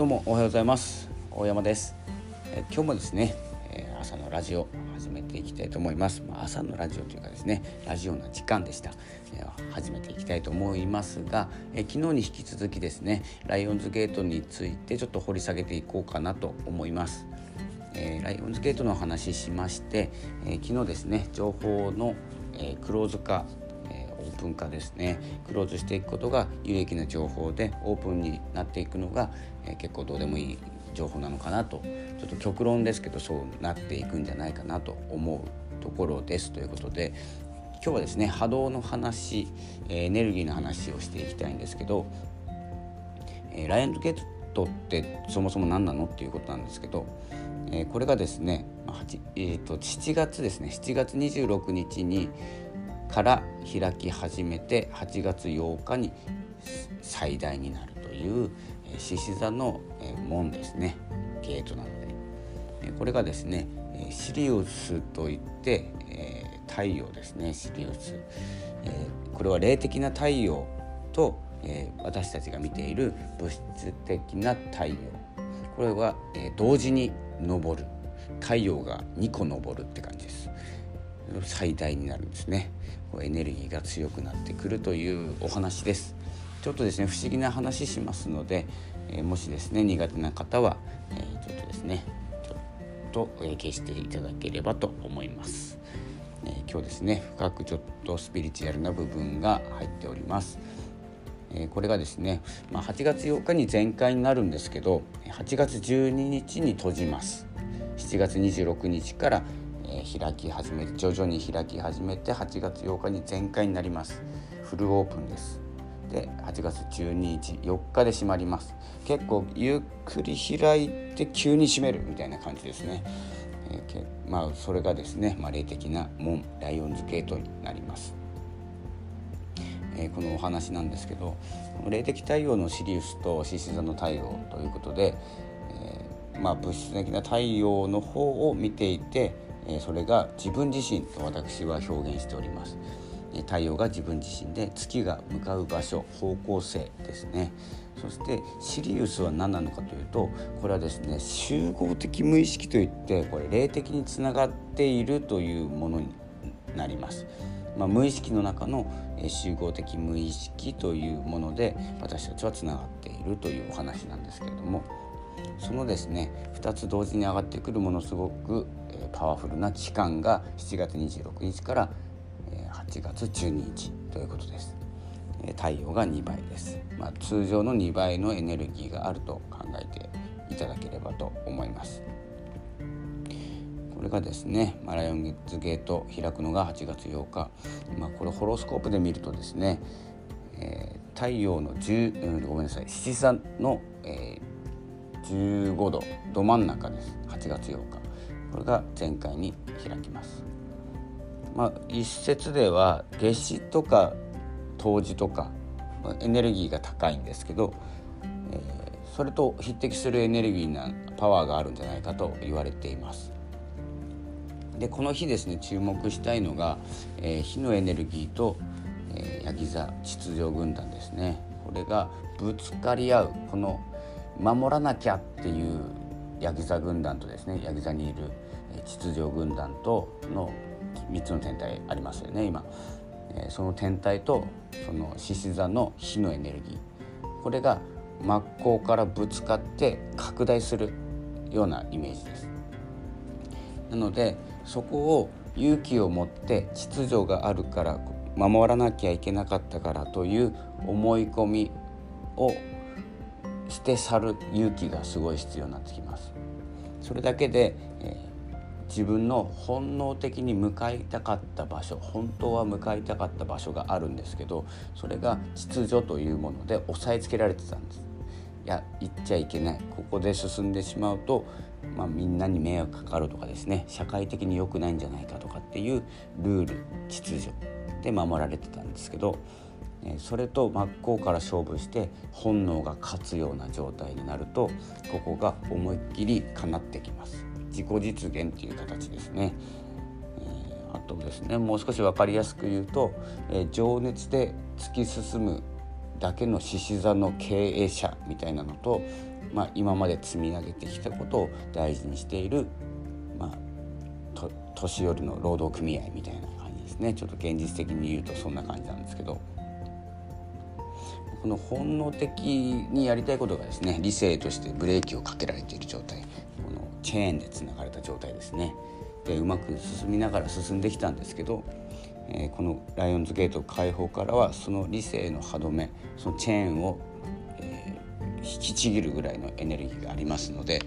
どうもおはようございます。大山です。え今日もですね、え朝のラジオ始めていきたいと思います、まあ、朝のラジオというかですねラジオな時間でした、え始めていきたいと思いますが、え昨日に引き続きですねライオンズゲートについてちょっと掘り下げていこうかなと思います。えー、ライオンズゲートの話しまして、えー、昨日ですね情報の、えー、クローズ化オープン化ですね。クローズしていくことが有益な情報でオープンになっていくのが、え、結構どうでもいい情報なのかなと。ちょっと極論ですけどそうなっていくんじゃないかなと思うところです。ということで今日はですね波動の話エネルギーの話をしていきたいんですけど、えー、ライオンズゲートってそもそも何なのっていうことなんですけど、え、これがですね、えーと7月ですね。7月26日にから開き始めて8月8日に最大になるという獅子座の門ですね。ゲートなので。これがですねシリウスといって太陽ですね。シリウス。これは霊的な太陽と私たちが見ている物質的な太陽。これは同時に昇る。太陽が2個昇るって感じです。最大になるんですね。エネルギーが強くなってくるというお話です。ちょっとですね不思議な話しますので、えー、もしですね苦手な方は、えー、ちょっとですねちょっと、え、消していただければと思います、え今日ですね深くちょっとスピリチュアルな部分が入っております。えこれがですね、まあ、8月8日に全開になるんですけど8月12日に閉じます。7月26日からえ開き始めて徐々に開き始めて8月8日に全開になります。フルオープンです。で8月12日4日で閉まります。結構ゆっくり開いて急に閉めるみたいな感じですね、えー、まあそれがですね、まあ、霊的な門ライオンズゲートになります。えこのお話なんですけど霊的太陽のシリウスと獅子座の太陽ということで、えー、まあ、物質的な太陽の方を見ていてえそれが自分自身と私は表現しております。太陽が自分自身で月が向かう場所方向性ですね。そしてシリウスは何なのかというとこれはですね集合的無意識といってこれ霊的につながっているというものになります、まあ、無意識の中の集合的無意識というもので私たちはつながっているというお話なんですけれども。そのですね2つ同時に上がってくるものすごくパワフルな期間が7月26日から8月12日ということです。太陽が2倍です、まあ、通常の2倍のエネルギーがあると考えていただければと思います。これがですねマライオンズゲート開くのが8月8日、まあ、これホロスコープで見るとですね、えー、太陽の10、うん、ごめんなさい七三の、えー、15度ど真ん中です8月8日これが前回に開きます。まあ、一説では夏至とか冬至とかエネルギーが高いんですけど、えー、それと匹敵するエネルギーなパワーがあるんじゃないかと言われています。でこの日ですね注目したいのが、えー、火のエネルギーと、えー、ヤギ座秩序軍団ですねこれがぶつかり合うこの守らなきゃっていうヤギ座軍団とですねヤギ座にいる秩序軍団との3つの天体ありますよね今、えその天体とその獅子座の火のエネルギー。これが真っ向からぶつかって拡大するようなイメージです。なのでそこを勇気を持って秩序があるから守らなきゃいけなかったからという思い込みを捨て去る勇気がすごい必要になってきます。それだけで、えー、自分の本能的に向かいたかった場所本当は向かいたかった場所があるんですけどそれが秩序というもので押さえつけられてたんです。いや行っちゃいけない。ここで進んでしまうと、まあ、みんなに迷惑かかるとかですね。社会的に良くないんじゃないかとかっていうルール秩序で守られてたんですけどそれと真っ向から勝負して本能が勝つような状態になるとここが思いっきりかなってきます。自己実現っていう形ですね、えー、あとですねもう少し分かりやすく言うと、え、情熱で突き進むだけの獅子座の経営者みたいなのとまあ、今まで積み上げてきたことを大事にしている、まあ、年寄りの労働組合みたいな感じですね。ちょっと現実的に言うとそんな感じなんですけど。この本能的にやりたいことがですね理性としてブレーキをかけられている状態このチェーンでつながれた状態ですねでうまく進みながら進んできたんですけど、えー、このライオンズゲート解放からはその理性の歯止めそのチェーンを、えー、引きちぎるぐらいのエネルギーがありますので、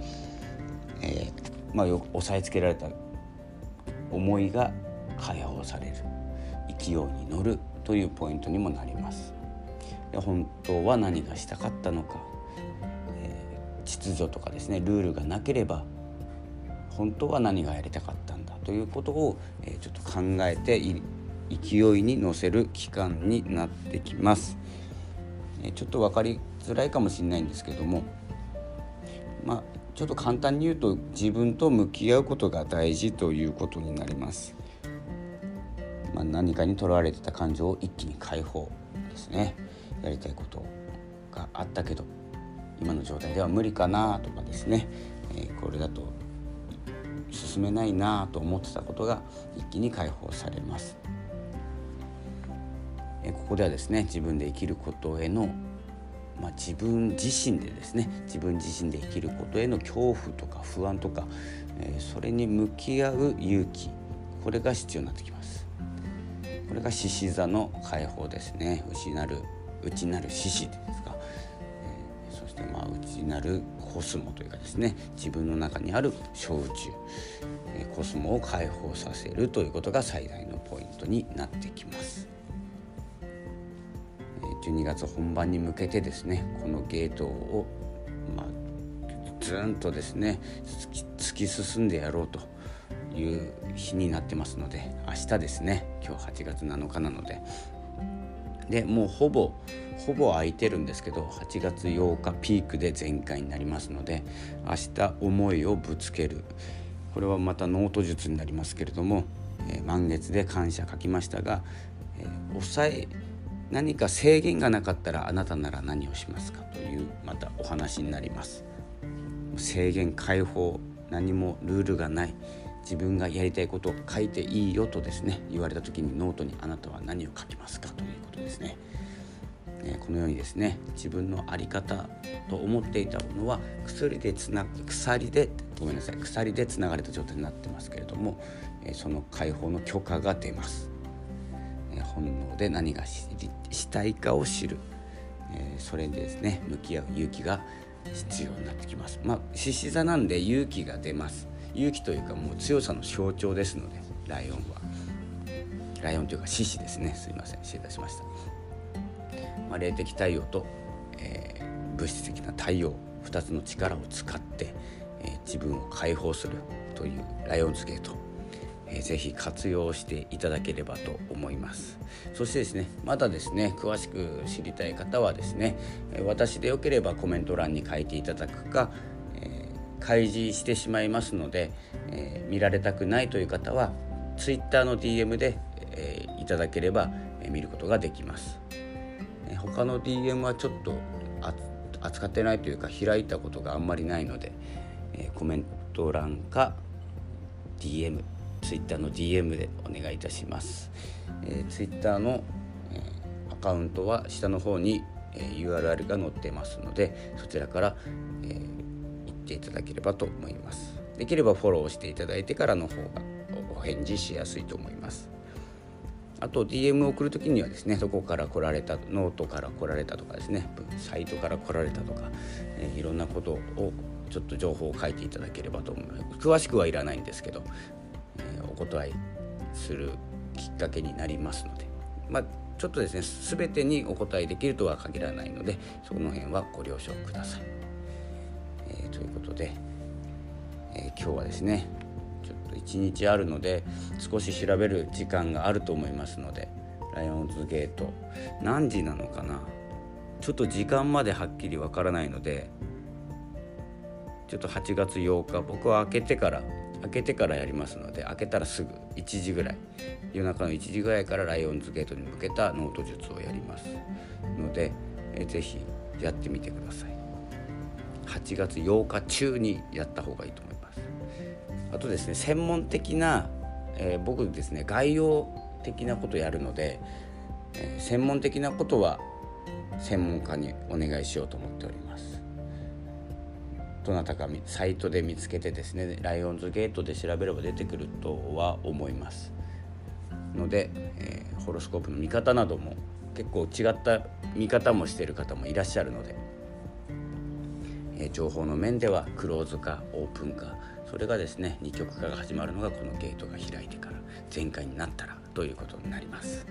えー、まあ、よく押さえつけられた思いが解放される勢いに乗るというポイントにもなります。本当は何がしたかったのか、えー、秩序とかですねルールがなければ本当は何がやりたかったんだということを、えー、ちょっと考えて勢いに乗せる期間になってきます。えー、ちょっと分かりづらいかもしれないんですけどもまあちょっと簡単に言うと自分と向き合うことが大事ということになります。まあ、何かにとらわれてた感情を一気に解放ですねやりたいことがあったけど今の状態では無理かなとかですね、え、これだと進めないなと思ってたことが一気に解放されます。え、ここではですね自分で生きることへのまあ、自分自身でですね自分自身で生きることへの恐怖とか不安とか、えー、それに向き合う勇気これが必要になってきますこれが獅子座の解放ですね内なる内なる獅子ですか、えー、そしてまあ内なるコスモというかですね。自分の中にある小宇宙、えー、コスモを解放させるということが最大のポイントになってきます。12月本番に向けてですねこのゲートを、まあ、ずんとですね突き進んでやろうという日になってますので明日ですね今日8月7日なのででもうほぼほぼ空いてるんですけど8月8日ピークで全開になりますので明日思いをぶつける。これはまたノート術になりますけれども、えー、満月で感謝書きましたが、えー、抑え何か制限がなかったらあなたなら何をしますか？というまたお話になります。制限解放何もルールがない。自分がやりたいことを書いていいよとですね言われた時にノートにあなたは何を書きますかということですね。このようにですね自分の在り方と思っていたものは薬でつな鎖でごめんなさい鎖でつながれた状態になってますけれどもその解放の許可が出ます。本能で何がしたいかを知る、え、それでですね向き合う勇気が必要になってきます。まあ獅子座なんで勇気が出ます。勇気というかもう強さの象徴ですのでライオンは。ライオンというか獅子ですね。すいません。失礼いたしました、まあ、霊的太陽と、えー、物質的な太陽2つの力を使って、えー、自分を解放するというライオンズゲートえー、ぜひ活用していただければと思います。そしてですねまだですね詳しく知りたい方はですね私でよければコメント欄に書いていただくか、開示してしまいますので、えー、見られたくないという方は Twitter の DM で、えー、いただければ、えー、見ることができます、えー、他の DM はちょっと扱ってないというか開いたことがあんまりないので、えー、コメント欄か DM Twitter の DM でお願いいたします、えー、Twitter の、えー、アカウントは下の方に、え、URL が載ってますのでそちらから、えー、ていただければと思います。できればフォローしていただいてからの方がお返事しやすいと思います。あと DM を送る時にはですねどこから来られたノートから来られたとかですねサイトから来られたとか、え、いろんなことをちょっと情報を書いていただければと思います。詳しくはいらないんですけどえお断りするきっかけになりますので、まあ、ちょっとですね全てにお答えできるとは限らないのでその辺はご了承ください。えー、ということで、えー、今日はですねちょっと一日あるので少し調べる時間があると思いますのでライオンズゲート何時なのかなちょっと時間まではっきりわからないのでちょっと8月8日僕は開けてから開けてからやりますので開けたらすぐ1時ぐらい夜中の1時ぐらいからライオンズゲートに向けたノート術をやりますので、えー、ぜひやってみてください。8月8日中にやった方がいいと思います。あとですね専門的な、えー、僕ですね概要的なことやるので、えー、専門的なことは専門家にお願いしようと思っております。どなたかサイトで見つけてですねライオンズゲートで調べれば出てくるとは思います。ので、えー、ホロスコープの見方なども結構違った見方もしている方もいらっしゃるので、え、情報の面ではクローズかオープンかそれがですね二極化が始まるのがこのゲートが開いてから全開になったらということになります、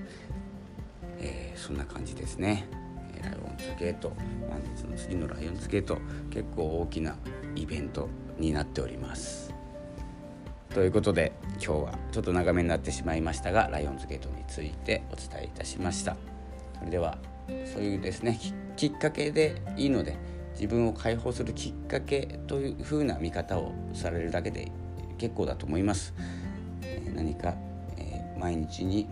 えー、そんな感じですね。ライオンズゲート本日の次のライオンズゲート結構大きなイベントになっております。ということで今日はちょっと長めになってしまいましたがライオンズゲートについてお伝えいたしました。それではそういうですねきっかけでいいので自分を解放するきっかけというふうな見方をされるだけで結構だと思います、何か、え、毎日に、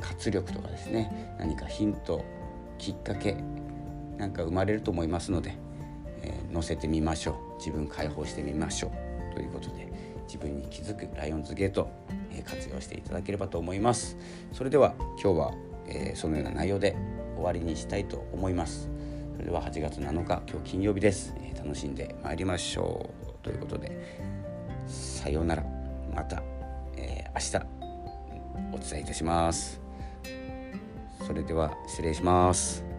活力とかですね。何かヒントきっかけなんか生まれると思いますので、え、載せてみましょう。自分解放してみましょうということで自分に気づくライオンズゲート、え、活用していただければと思います。それでは今日は、えー、そのような内容で終わりにしたいと思います。それでは8月7日今日金曜日です、え楽しんでまいりましょう。ということでさようなら。また、え明日お伝えいたします。それでは失礼します。